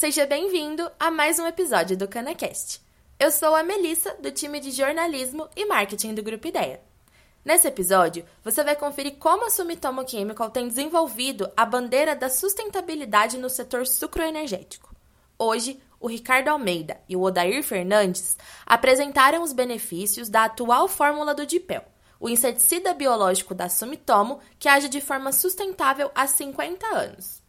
Seja bem-vindo a mais um episódio do CanaCast. Eu sou a Melissa, do time de jornalismo e marketing do Grupo Ideia. Nesse episódio, você vai conferir como a Sumitomo Chemical tem desenvolvido a bandeira da sustentabilidade no setor sucroenergético. Hoje, o Ricardo Almeida e o Odair Fernandes apresentaram os benefícios da atual fórmula do Dipel, o inseticida biológico da Sumitomo que age de forma sustentável há 50 anos.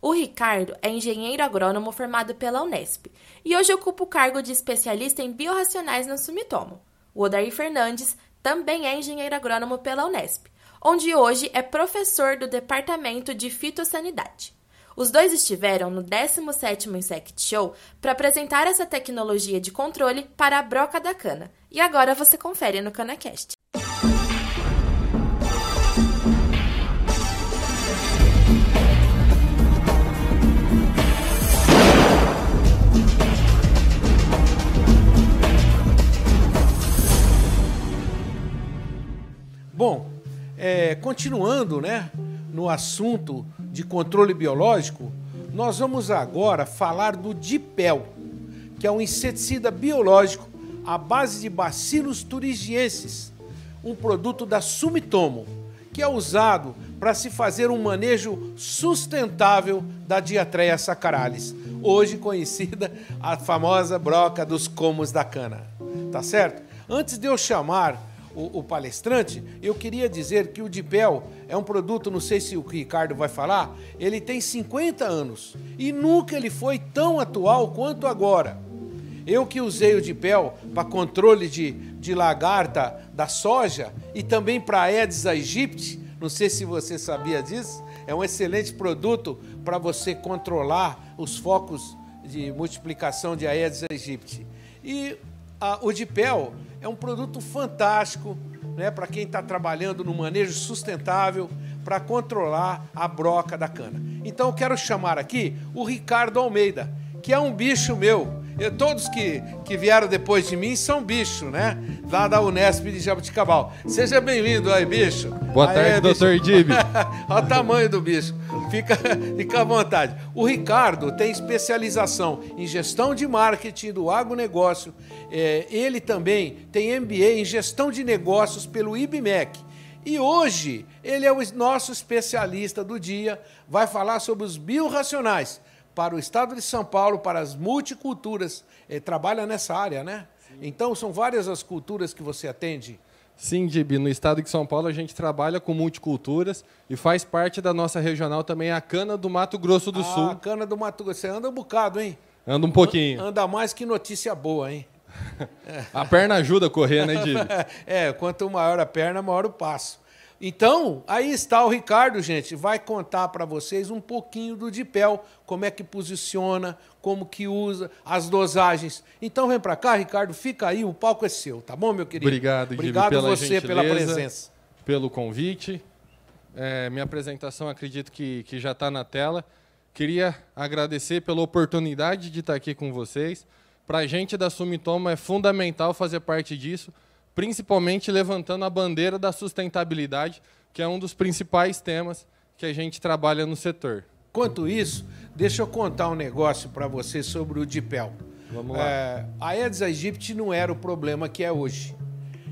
O Ricardo é engenheiro agrônomo formado pela Unesp e hoje ocupa o cargo de especialista em biorracionais na Sumitomo. O Odair Fernandes também é engenheiro agrônomo pela Unesp, onde hoje é professor do Departamento de Fitossanidade. Os dois estiveram no 17º Insect Show para apresentar essa tecnologia de controle para a broca da cana. E agora você confere no CanaCast. É, continuando né, no assunto de controle biológico, nós vamos agora falar do Dipel, que é um inseticida biológico à base de Bacillus thuringiensis, um produto da Sumitomo, que é usado para se fazer um manejo sustentável da Diatreia sacaralis, hoje conhecida a famosa broca dos comos da cana. Tá certo? Antes de eu chamar o, o, palestrante, eu queria dizer que o Dipel é um produto, não sei se o Ricardo vai falar, ele tem 50 anos e nunca ele foi tão atual quanto agora. Eu que usei o Dipel para controle de, de lagarta da soja e também para Aedes aegypti, não sei se você sabia disso, é um excelente produto para você controlar os focos de multiplicação de Aedes aegypti. E a, o Dipel é um produto fantástico né, para quem está trabalhando no manejo sustentável para controlar a broca da cana. Então eu quero chamar aqui o Ricardo Almeida, que é um bicho meu. Eu, todos que, que vieram depois de mim são bicho, né? Lá da Unesp de Jabuticabal. Seja bem-vindo aí, bicho. Boa tarde, aí, doutor Dib. Olha o tamanho do bicho. Fica, fica à vontade. O Ricardo tem especialização em gestão de marketing do agronegócio. É, ele também tem MBA em gestão de negócios pelo IBMEC. E hoje ele é o nosso especialista do dia, vai falar sobre os biorracionais para o estado de São Paulo, para as multiculturas. Ele trabalha nessa área, né? Sim. Então são várias as culturas que você atende. Sim, Dib, no estado de São Paulo a gente trabalha com multiculturas e faz parte da nossa regional também a cana do Mato Grosso do ah, Sul. A cana do Mato Grosso. Você anda um bocado, hein? Anda um pouquinho. Anda mais que notícia boa, hein? a perna ajuda a correr, né, Dib? é, quanto maior a perna, maior o passo. Então, aí está o Ricardo, gente, vai contar para vocês um pouquinho do Dipel, como é que posiciona, como que usa, as dosagens. Então vem para cá, Ricardo, fica aí, o palco é seu, tá bom, meu querido? Obrigado, Obrigado pela você pela presença. Pelo convite. É, minha apresentação acredito que, que já está na tela. Queria agradecer pela oportunidade de estar aqui com vocês. Para a gente da Sumitomo é fundamental fazer parte disso, principalmente levantando a bandeira da sustentabilidade, que é um dos principais temas que a gente trabalha no setor. Quanto isso, deixa eu contar um negócio para você sobre o Dipel. Vamos lá. É, a Aedes aegypti não era o problema que é hoje.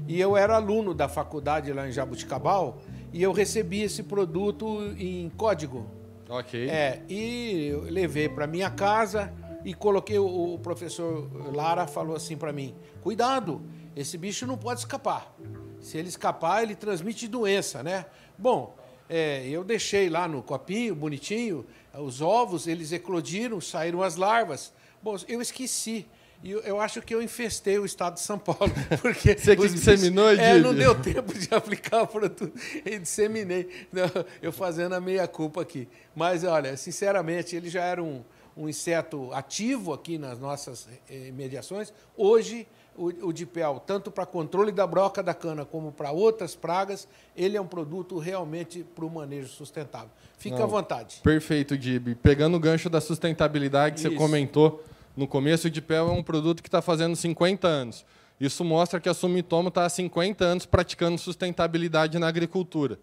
E eu era aluno da faculdade lá em Jabuticabal e eu recebi esse produto em código. Ok. É, e levei para minha casa e coloquei o, o professor Lara falou assim para mim: "Cuidado, esse bicho não pode escapar. Se ele escapar, ele transmite doença, né? Bom, é, eu deixei lá no copinho, bonitinho, os ovos, eles eclodiram, saíram as larvas. Bom, eu esqueci. E eu, eu, acho que eu infestei o estado de São Paulo. Porque Você que disseminou, bichos, é, Não deu tempo de aplicar o produto. E disseminei. Não, eu fazendo a meia-culpa aqui. Mas, olha, sinceramente, ele já era um, um inseto ativo aqui nas nossas eh, mediações. Hoje o, o dipel, tanto para controle da broca da cana como para outras pragas, ele é um produto realmente para o manejo sustentável. Fique Não, à vontade. Perfeito, Dib. Pegando o gancho da sustentabilidade que Isso. você comentou no começo, o dipel é um produto que está fazendo 50 anos. Isso mostra que a Sumitomo está há 50 anos praticando sustentabilidade na agricultura.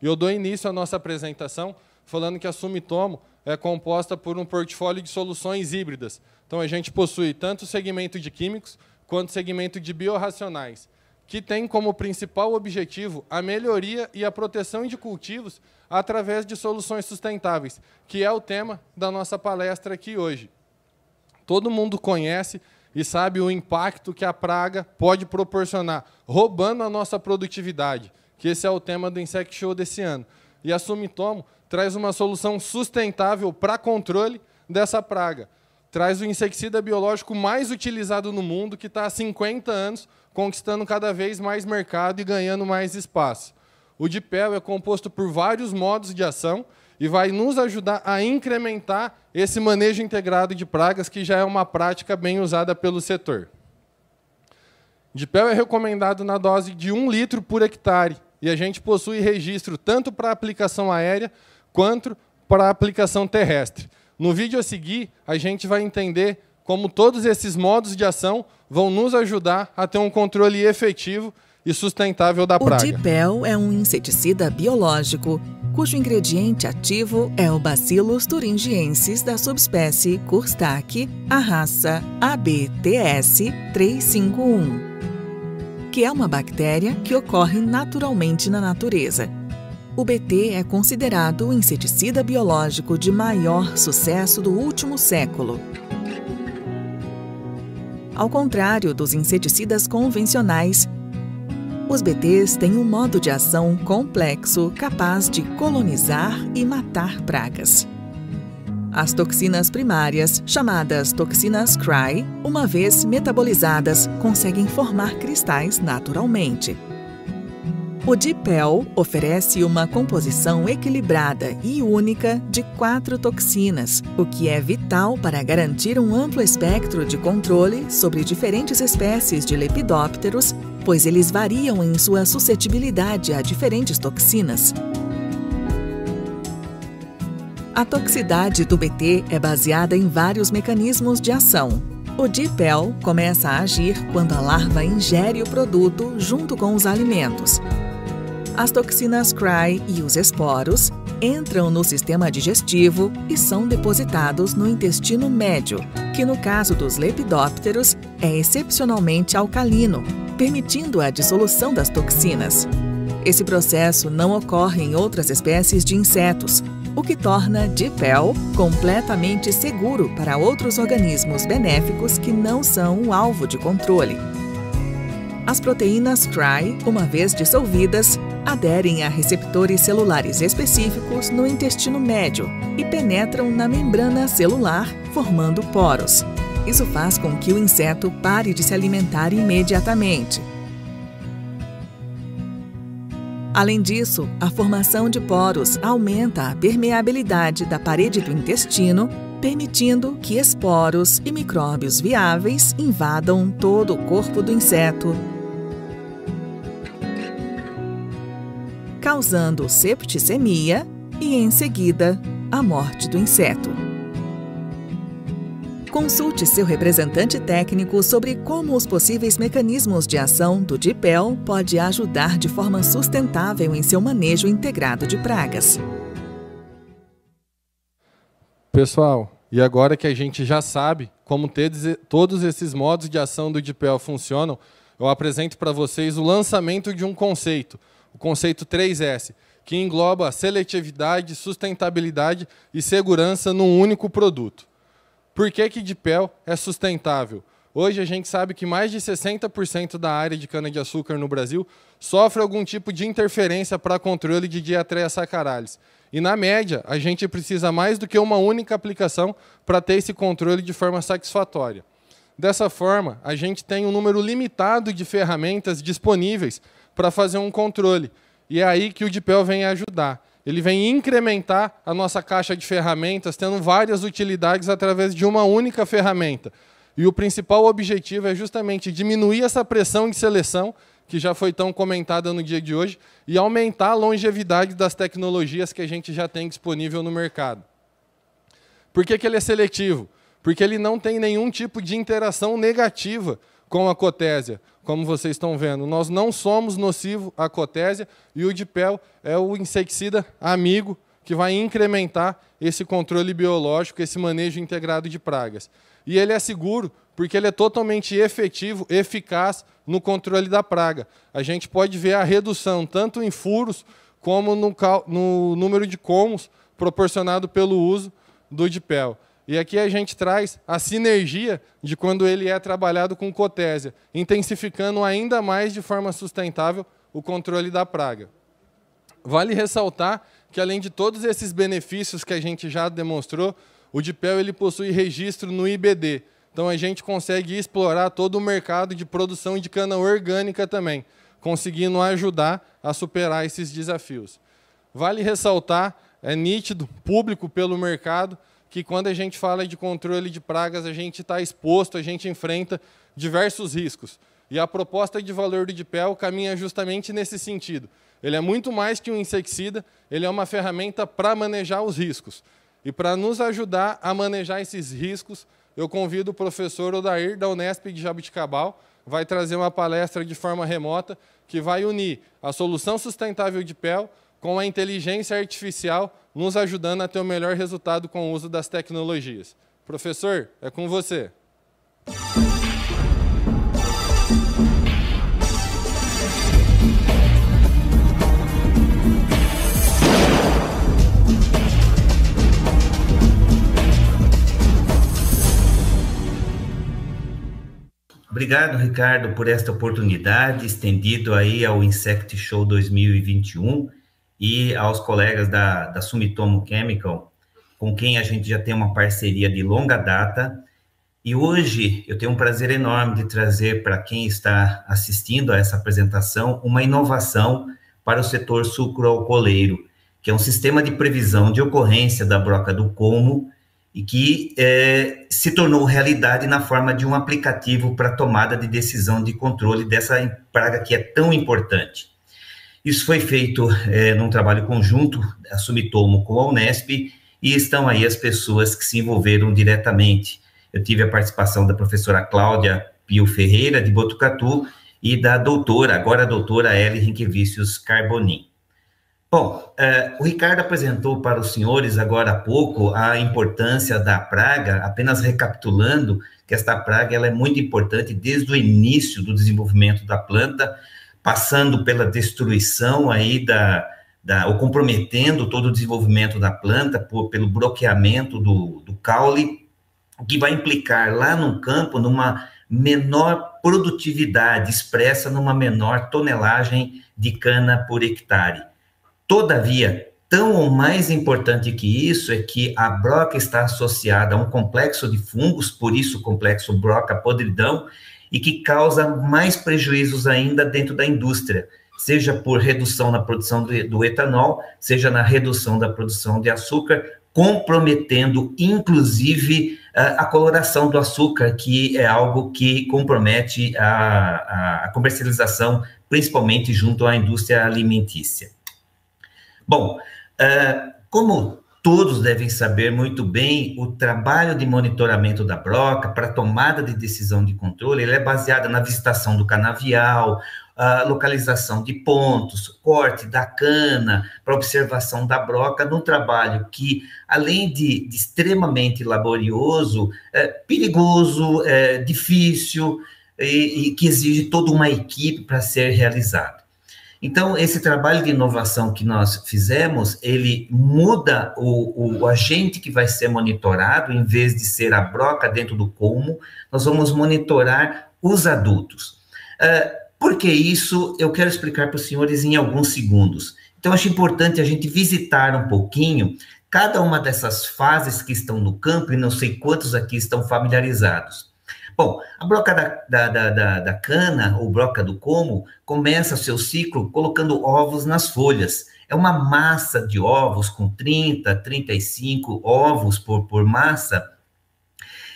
E eu dou início à nossa apresentação falando que a Sumitomo é composta por um portfólio de soluções híbridas. Então, a gente possui tanto o segmento de químicos quanto o segmento de biorracionais, que tem como principal objetivo a melhoria e a proteção de cultivos através de soluções sustentáveis, que é o tema da nossa palestra aqui hoje. Todo mundo conhece e sabe o impacto que a praga pode proporcionar, roubando a nossa produtividade, que esse é o tema do Insect Show desse ano. E a Sumitomo traz uma solução sustentável para controle dessa praga. Traz o inseticida biológico mais utilizado no mundo, que está há 50 anos conquistando cada vez mais mercado e ganhando mais espaço. O DIPEL é composto por vários modos de ação e vai nos ajudar a incrementar esse manejo integrado de pragas, que já é uma prática bem usada pelo setor. DIPEL é recomendado na dose de 1 litro por hectare, e a gente possui registro tanto para aplicação aérea quanto para aplicação terrestre. No vídeo a seguir, a gente vai entender como todos esses modos de ação vão nos ajudar a ter um controle efetivo e sustentável da praga. O Dipel é um inseticida biológico cujo ingrediente ativo é o Bacillus thuringiensis da subespécie Kurstaki, a raça ABTS 351, que é uma bactéria que ocorre naturalmente na natureza. O BT é considerado o inseticida biológico de maior sucesso do último século. Ao contrário dos inseticidas convencionais, os BTs têm um modo de ação complexo capaz de colonizar e matar pragas. As toxinas primárias, chamadas toxinas CRY, uma vez metabolizadas, conseguem formar cristais naturalmente. O Dipel oferece uma composição equilibrada e única de quatro toxinas, o que é vital para garantir um amplo espectro de controle sobre diferentes espécies de lepidópteros, pois eles variam em sua suscetibilidade a diferentes toxinas. A toxicidade do BT é baseada em vários mecanismos de ação, o dipel começa a agir quando a larva ingere o produto junto com os alimentos, as toxinas CRY e os esporos entram no sistema digestivo e são depositados no intestino médio, que no caso dos lepidópteros é excepcionalmente alcalino, permitindo a dissolução das toxinas. Esse processo não ocorre em outras espécies de insetos, o que torna Dipel completamente seguro para outros organismos benéficos que não são o alvo de controle. As proteínas CRY, uma vez dissolvidas, aderem a receptores celulares específicos no intestino médio e penetram na membrana celular, formando poros. Isso faz com que o inseto pare de se alimentar imediatamente. Além disso, a formação de poros aumenta a permeabilidade da parede do intestino, permitindo que esporos e micróbios viáveis invadam todo o corpo do inseto, causando septicemia e, em seguida, a morte do inseto. Consulte seu representante técnico sobre como os possíveis mecanismos de ação do DIPEL pode ajudar de forma sustentável em seu manejo integrado de pragas. Pessoal, e agora que a gente já sabe como todos esses modos de ação do DIPEL funcionam, eu apresento para vocês o lançamento de um conceito, o conceito 3S, que engloba seletividade, sustentabilidade e segurança num único produto. Por que, que Dipel é sustentável? Hoje a gente sabe que mais de 60% da área de cana-de-açúcar no Brasil sofre algum tipo de interferência para controle de diatreia saccharosis. E, na média, a gente precisa mais do que uma única aplicação para ter esse controle de forma satisfatória. Dessa forma, a gente tem um número limitado de ferramentas disponíveis para fazer um controle. E é aí que o DPEL vem ajudar. Ele vem incrementar a nossa caixa de ferramentas, tendo várias utilidades através de uma única ferramenta. E o principal objetivo é justamente diminuir essa pressão de seleção, que já foi tão comentada no dia de hoje, e aumentar a longevidade das tecnologias que a gente já tem disponível no mercado. Por que, que ele é seletivo? Porque ele não tem nenhum tipo de interação negativa com a cotésia, como vocês estão vendo. Nós não somos nocivo à cotésia e o dipel é o inseticida amigo que vai incrementar esse controle biológico, esse manejo integrado de pragas. E ele é seguro porque ele é totalmente efetivo, eficaz no controle da praga. A gente pode ver a redução tanto em furos como no, no número de comos proporcionado pelo uso do dipel. E aqui a gente traz a sinergia de quando ele é trabalhado com cotésia, intensificando ainda mais de forma sustentável o controle da praga. Vale ressaltar que além de todos esses benefícios que a gente já demonstrou, o Dipel ele possui registro no IBD. Então a gente consegue explorar todo o mercado de produção de cana orgânica também, conseguindo ajudar a superar esses desafios. Vale ressaltar, é nítido, público pelo mercado, que quando a gente fala de controle de pragas, a gente está exposto, a gente enfrenta diversos riscos. E a proposta de valor do DIPEL caminha justamente nesse sentido. Ele é muito mais que um inseticida, ele é uma ferramenta para manejar os riscos. E para nos ajudar a manejar esses riscos, eu convido o professor Odair, da Unesp de Jabuticabal, vai trazer uma palestra de forma remota que vai unir a solução sustentável de PEL com a inteligência artificial, nos ajudando a ter o melhor resultado com o uso das tecnologias. Professor, é com você. Obrigado, Ricardo, por esta oportunidade, estendido aí ao Insect Show 2021 e aos colegas da, da Sumitomo Chemical, com quem a gente já tem uma parceria de longa data. E hoje eu tenho um prazer enorme de trazer para quem está assistindo a essa apresentação uma inovação para o setor sucroalcooleiro, que é um sistema de previsão de ocorrência da broca do como e que é, se tornou realidade na forma de um aplicativo para tomada de decisão de controle dessa praga que é tão importante. Isso foi feito é, num trabalho conjunto, a Sumitomo com a Unesp, e estão aí as pessoas que se envolveram diretamente. Eu tive a participação da professora Cláudia Pio Ferreira, de Botucatu, e da doutora, agora a doutora Ellie Rinquevicius Carbonin. Bom, uh, o Ricardo apresentou para os senhores agora há pouco a importância da praga, apenas recapitulando que esta praga ela é muito importante desde o início do desenvolvimento da planta, passando pela destruição aí da, da ou comprometendo todo o desenvolvimento da planta por, pelo bloqueamento do, do caule, que vai implicar lá no campo numa menor produtividade expressa numa menor tonelagem de cana por hectare. Todavia, tão ou mais importante que isso é que a broca está associada a um complexo de fungos, por isso o complexo broca-podridão, e que causa mais prejuízos ainda dentro da indústria, seja por redução na produção do, do etanol, seja na redução da produção de açúcar, comprometendo inclusive a, a coloração do açúcar, que é algo que compromete a, a, a comercialização, principalmente junto à indústria alimentícia. Bom, uh, como todos devem saber muito bem, o trabalho de monitoramento da broca para tomada de decisão de controle, ele é baseado na visitação do canavial, a localização de pontos, corte da cana, para observação da broca, num trabalho que, além de, de extremamente laborioso, é perigoso, é difícil e, e que exige toda uma equipe para ser realizado. Então, esse trabalho de inovação que nós fizemos, ele muda o, o, agente que vai ser monitorado, em vez de ser a broca dentro do colmo, nós vamos monitorar os adultos. Uh, por que isso? Eu quero explicar para os senhores em alguns segundos. Então, acho importante a gente visitar um pouquinho cada uma dessas fases que estão no campo, e não sei quantos aqui estão familiarizados. Bom, a broca da, da, da, da, cana, ou broca do como, começa seu ciclo colocando ovos nas folhas. É uma massa de ovos com 30, 35 ovos por, por massa.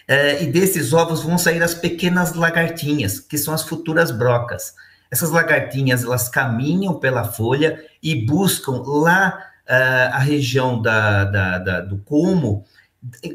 É, e desses ovos vão sair as pequenas lagartinhas, que são as futuras brocas. Essas lagartinhas, elas caminham pela folha e buscam lá uh, a região da, da, da, do como,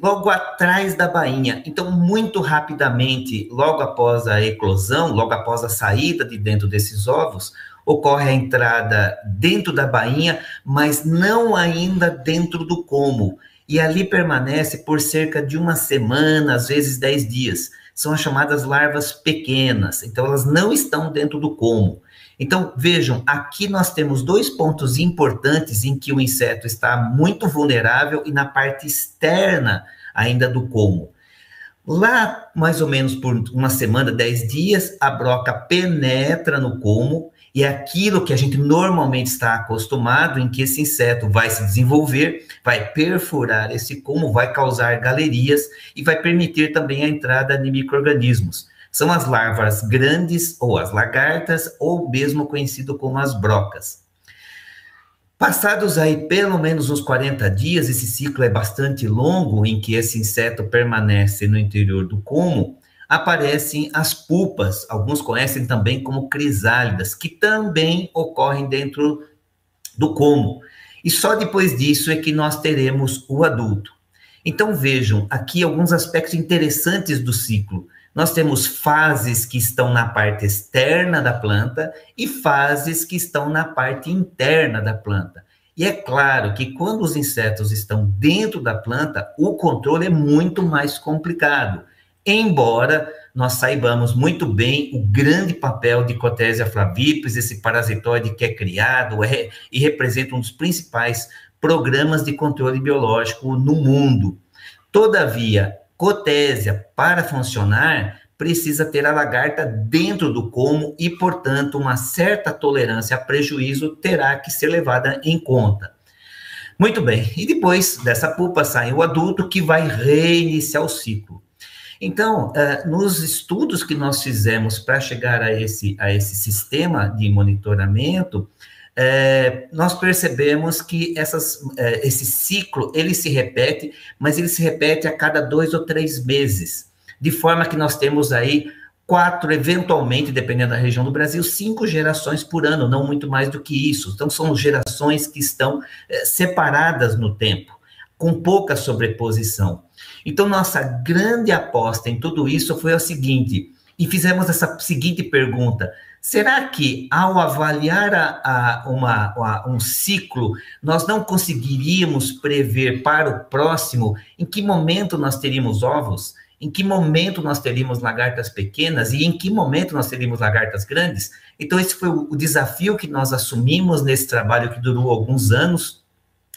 logo atrás da bainha. Então, muito rapidamente, logo após a eclosão, logo após a saída de dentro desses ovos, ocorre a entrada dentro da bainha, mas não ainda dentro do como. E ali permanece por cerca de uma semana, às vezes dez dias. São as chamadas larvas pequenas, então elas não estão dentro do como. Então, vejam, aqui nós temos dois pontos importantes em que o inseto está muito vulnerável e na parte externa ainda do como. Lá, mais ou menos por uma semana, dez dias, a broca penetra no como e é aquilo que a gente normalmente está acostumado, em que esse inseto vai se desenvolver, vai perfurar esse como, vai causar galerias e vai permitir também a entrada de micro-organismos. São as larvas grandes ou as lagartas, ou mesmo conhecido como as brocas. Passados aí pelo menos uns 40 dias, esse ciclo é bastante longo em que esse inseto permanece no interior do como, aparecem as pupas, alguns conhecem também como crisálidas, que também ocorrem dentro do como. E só depois disso é que nós teremos o adulto. Então vejam aqui alguns aspectos interessantes do ciclo. Nós temos fases que estão na parte externa da planta e fases que estão na parte interna da planta. E é claro que quando os insetos estão dentro da planta, o controle é muito mais complicado. Embora nós saibamos muito bem o grande papel de Cotésia flavipes, esse parasitoide que é criado é, e representa um dos principais programas de controle biológico no mundo. Todavia, Cotésia, para funcionar, precisa ter a lagarta dentro do como e, portanto, uma certa tolerância a prejuízo terá que ser levada em conta. Muito bem, e depois dessa pupa sai o adulto que vai reiniciar o ciclo. Então, uh, nos estudos que nós fizemos para chegar a esse, a esse sistema de monitoramento, é, nós percebemos que essas, é, esse ciclo ele se repete, mas ele se repete a cada dois ou três meses, de forma que nós temos aí quatro, eventualmente, dependendo da região do Brasil, cinco gerações por ano, não muito mais do que isso. Então, são gerações que estão é, separadas no tempo, com pouca sobreposição. Então, nossa grande aposta em tudo isso foi o seguinte, e fizemos essa seguinte pergunta: Será que, ao avaliar a, a, uma, a, um ciclo, nós não conseguiríamos prever para o próximo em que momento nós teríamos ovos? Em que momento nós teríamos lagartas pequenas e em que momento nós teríamos lagartas grandes? Então, esse foi o, o desafio que nós assumimos nesse trabalho que durou alguns anos.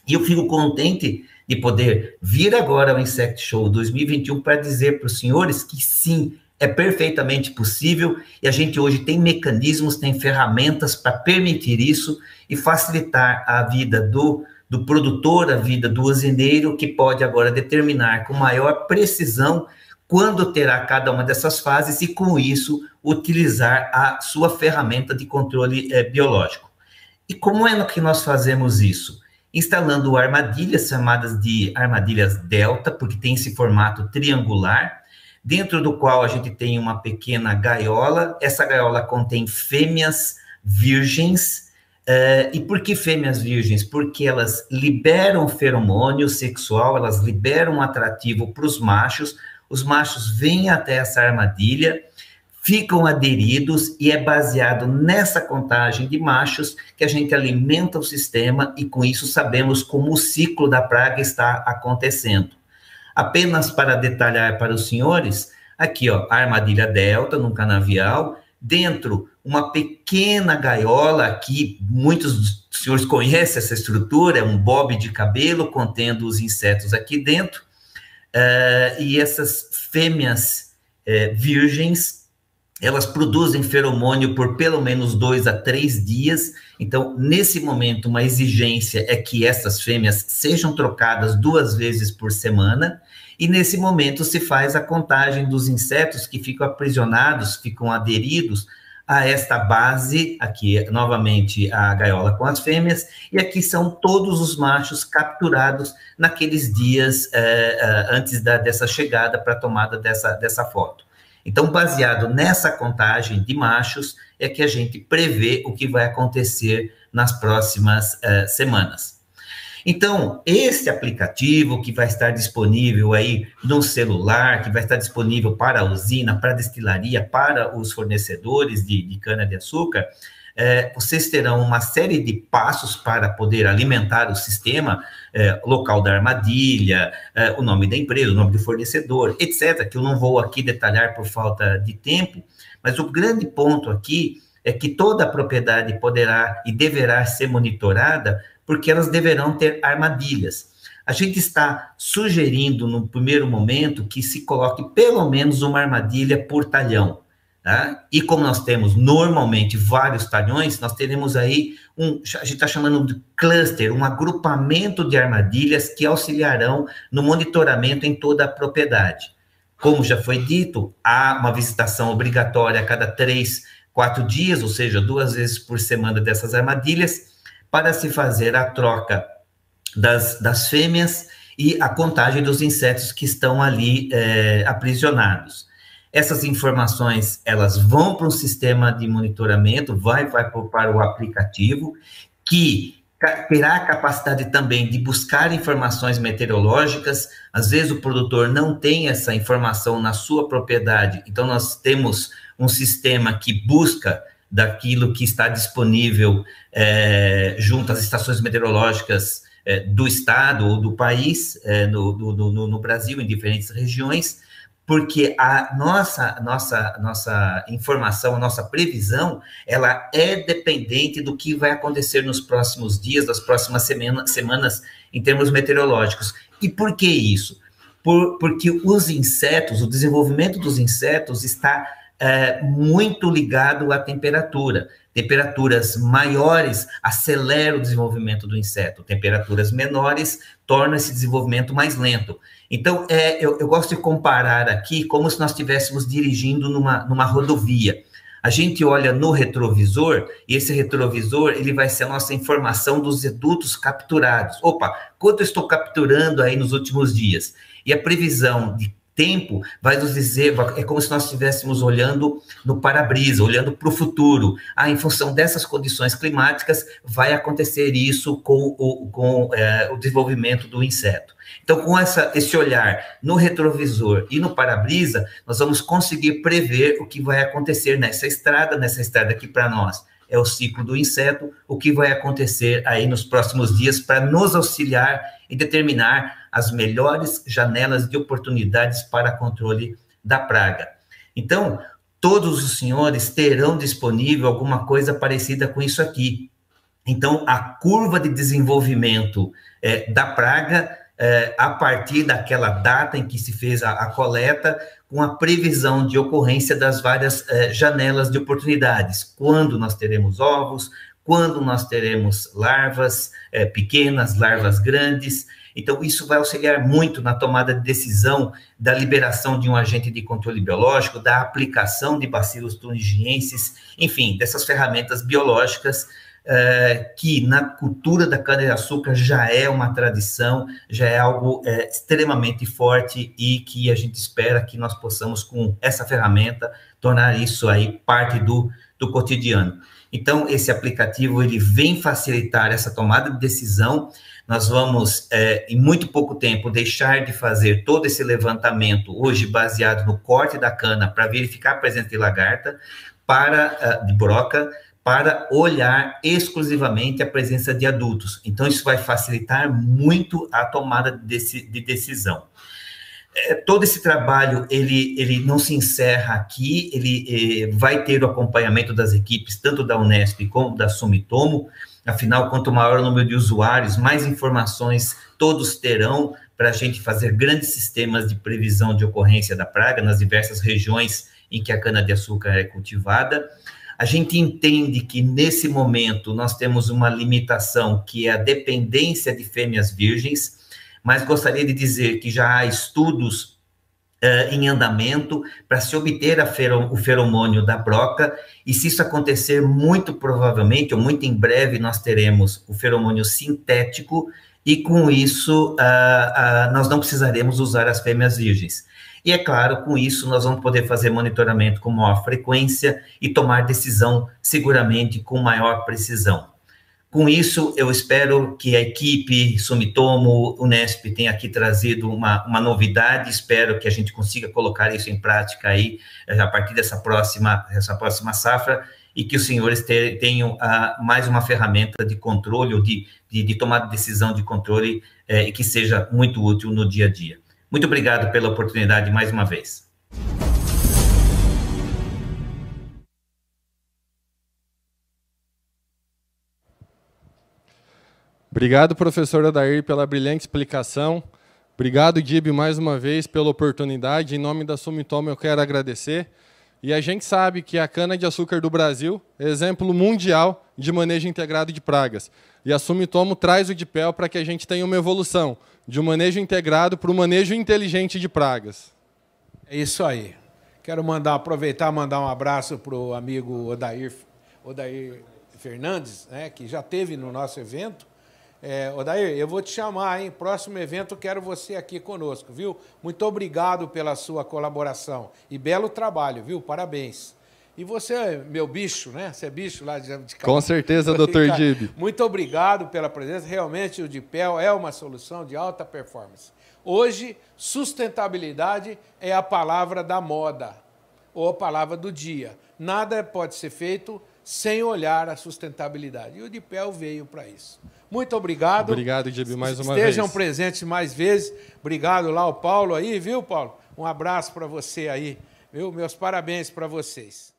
E eu fico contente de poder vir agora ao Insect Show 2021 para dizer para os senhores que sim, é perfeitamente possível e a gente hoje tem mecanismos, tem ferramentas para permitir isso e facilitar a vida do, do produtor, a vida do usineiro, que pode agora determinar com maior precisão quando terá cada uma dessas fases e, com isso, utilizar a sua ferramenta de controle é, biológico. E como é que nós fazemos isso? Instalando armadilhas chamadas de armadilhas delta, porque tem esse formato triangular, dentro do qual a gente tem uma pequena gaiola. Essa gaiola contém fêmeas virgens. Uh, e por que fêmeas virgens? Porque elas liberam feromônio sexual, elas liberam um atrativo para os machos. Os machos vêm até essa armadilha, ficam aderidos e é baseado nessa contagem de machos que a gente alimenta o sistema e com isso sabemos como o ciclo da praga está acontecendo. Apenas para detalhar para os senhores, aqui, ó, armadilha delta num canavial, dentro uma pequena gaiola aqui, muitos dos senhores conhecem essa estrutura, é um bob de cabelo contendo os insetos aqui dentro, uh, e essas fêmeas uh, virgens elas produzem feromônio por pelo menos dois a três dias. Então, nesse momento, uma exigência é que essas fêmeas sejam trocadas duas vezes por semana. E nesse momento se faz a contagem dos insetos que ficam aprisionados, ficam aderidos a esta base, aqui novamente a gaiola com as fêmeas, e aqui são todos os machos capturados naqueles dias eh, eh, antes da, dessa chegada para a tomada dessa, dessa foto. Então, baseado nessa contagem de machos, é que a gente prevê o que vai acontecer nas próximas uh, semanas. Então, esse aplicativo que vai estar disponível aí no celular, que vai estar disponível para a usina, para a destilaria, para os fornecedores de, de cana-de-açúcar, é, vocês terão uma série de passos para poder alimentar o sistema é, local da armadilha, é, o nome da empresa, o nome do fornecedor, etc., que eu não vou aqui detalhar por falta de tempo, mas o grande ponto aqui é que toda a propriedade poderá e deverá ser monitorada, porque elas deverão ter armadilhas. A gente está sugerindo, no primeiro momento, que se coloque pelo menos uma armadilha por talhão. Tá? E como nós temos normalmente vários talhões, nós teremos aí um, a gente está chamando de cluster, um agrupamento de armadilhas que auxiliarão no monitoramento em toda a propriedade. Como já foi dito, há uma visitação obrigatória a cada três, quatro dias, ou seja, duas vezes por semana dessas armadilhas, para se fazer a troca das, das fêmeas e a contagem dos insetos que estão ali é, aprisionados. Essas informações elas vão para um sistema de monitoramento, vai, vai para o aplicativo, que terá a capacidade também de buscar informações meteorológicas. Às vezes o produtor não tem essa informação na sua propriedade, então nós temos um sistema que busca daquilo que está disponível é, junto às estações meteorológicas é, do estado ou do país, é, no, no, no, Brasil, em diferentes regiões, porque a nossa, nossa, nossa informação, a nossa previsão, ela é dependente do que vai acontecer nos próximos dias, das próximas semana, semanas, em termos meteorológicos. E por que isso? Por, porque os insetos, o desenvolvimento dos insetos está é, muito ligado à temperatura. Temperaturas maiores aceleram o desenvolvimento do inseto, temperaturas menores tornam esse desenvolvimento mais lento. Então, é, eu, eu, gosto de comparar aqui como se nós estivéssemos dirigindo numa, numa rodovia. A gente olha no retrovisor e esse retrovisor ele vai ser a nossa informação dos redutos capturados. Opa, quanto eu estou capturando aí nos últimos dias? E a previsão de tempo vai nos dizer, é como se nós estivéssemos olhando no para-brisa, olhando para o futuro. Ah, em função dessas condições climáticas, vai acontecer isso com o, com, é, o desenvolvimento do inseto. Então, com essa, esse olhar no retrovisor e no para-brisa, nós vamos conseguir prever o que vai acontecer nessa estrada, nessa estrada aqui para nós é o ciclo do inseto, o que vai acontecer aí nos próximos dias para nos auxiliar e determinar as melhores janelas de oportunidades para controle da praga. Então, todos os senhores terão disponível alguma coisa parecida com isso aqui. Então, a curva de desenvolvimento é, da praga, é, a partir daquela data em que se fez a, a coleta, com a previsão de ocorrência das várias é, janelas de oportunidades. Quando nós teremos ovos, quando nós teremos larvas é, pequenas, larvas grandes. Então, isso vai auxiliar muito na tomada de decisão da liberação de um agente de controle biológico, da aplicação de bacilos tunigienses, enfim, dessas ferramentas biológicas é, que na cultura da cana-de-açúcar já é uma tradição, já é algo é, extremamente forte e que a gente espera que nós possamos, com essa ferramenta, tornar isso aí parte do, do cotidiano. Então, esse aplicativo, ele vem facilitar essa tomada de decisão, nós vamos, é, em muito pouco tempo, deixar de fazer todo esse levantamento, hoje baseado no corte da cana, para verificar a presença de lagarta, para, uh, de broca, para olhar exclusivamente a presença de adultos. Então, isso vai facilitar muito a tomada de, de decisão. É, todo esse trabalho, ele, ele não se encerra aqui, ele é, vai ter o acompanhamento das equipes, tanto da Unesp como da Sumitomo, afinal, quanto maior o número de usuários, mais informações todos terão para a gente fazer grandes sistemas de previsão de ocorrência da praga nas diversas regiões em que a cana-de-açúcar é cultivada. A gente entende que nesse momento nós temos uma limitação que é a dependência de fêmeas virgens, mas gostaria de dizer que já há estudos uh, em andamento para se obter o feromônio da broca, e se isso acontecer, muito provavelmente, ou muito em breve, nós teremos o feromônio sintético, e com isso uh, uh, nós não precisaremos usar as fêmeas virgens. E é claro, com isso nós vamos poder fazer monitoramento com maior frequência e tomar decisão seguramente com maior precisão. Com isso, eu espero que a equipe Sumitomo, Unesp tenha aqui trazido uma, uma novidade, espero que a gente consiga colocar isso em prática aí a partir dessa próxima, dessa próxima safra e que os senhores tenham uh, mais uma ferramenta de controle ou de, de, de tomada de decisão de controle eh, que seja muito útil no dia a dia. Muito obrigado pela oportunidade mais uma vez. Obrigado, professor Adair, pela brilhante explicação. Obrigado, Dib, mais uma vez pela oportunidade. Em nome da Sumitomo, eu quero agradecer. E a gente sabe que a cana-de-açúcar do Brasil é exemplo mundial de manejo integrado de pragas. E a Sumitomo traz o DIPEL para que a gente tenha uma evolução de um manejo integrado para o manejo inteligente de pragas. É isso aí. Quero mandar, aproveitar mandar um abraço para o amigo Odair, Odair Fernandes, né, que já teve no nosso evento é, Odair, eu vou te chamar, hein? Próximo evento quero você aqui conosco, viu? Muito obrigado pela sua colaboração. E belo trabalho, viu? Parabéns. E você, meu bicho, né? Você é bicho lá de, de Com certeza, doutor Dib. Muito obrigado pela presença. Realmente o Dipel é uma solução de alta performance. Hoje, sustentabilidade é a palavra da moda, ou a palavra do dia. Nada pode ser feito sem olhar a sustentabilidade. E o Dipel veio para isso. Muito obrigado. Obrigado, Gibi, mais uma Estejam vez. Estejam presentes mais vezes. Obrigado lá o Paulo aí, viu, Paulo? Um abraço para você aí, viu? Meus parabéns para vocês.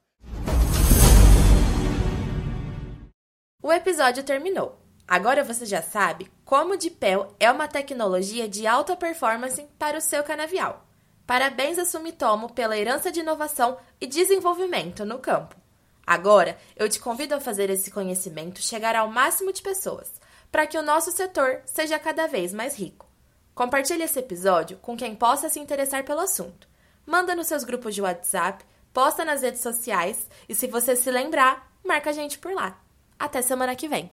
O episódio terminou. Agora você já sabe como o Dipel é uma tecnologia de alta performance para o seu canavial. Parabéns a Sumitomo pela herança de inovação e desenvolvimento no campo. Agora, eu te convido a fazer esse conhecimento chegar ao máximo de pessoas para que o nosso setor seja cada vez mais rico. Compartilhe esse episódio com quem possa se interessar pelo assunto. Manda nos seus grupos de WhatsApp, posta nas redes sociais e se você se lembrar, marca a gente por lá. Até semana que vem.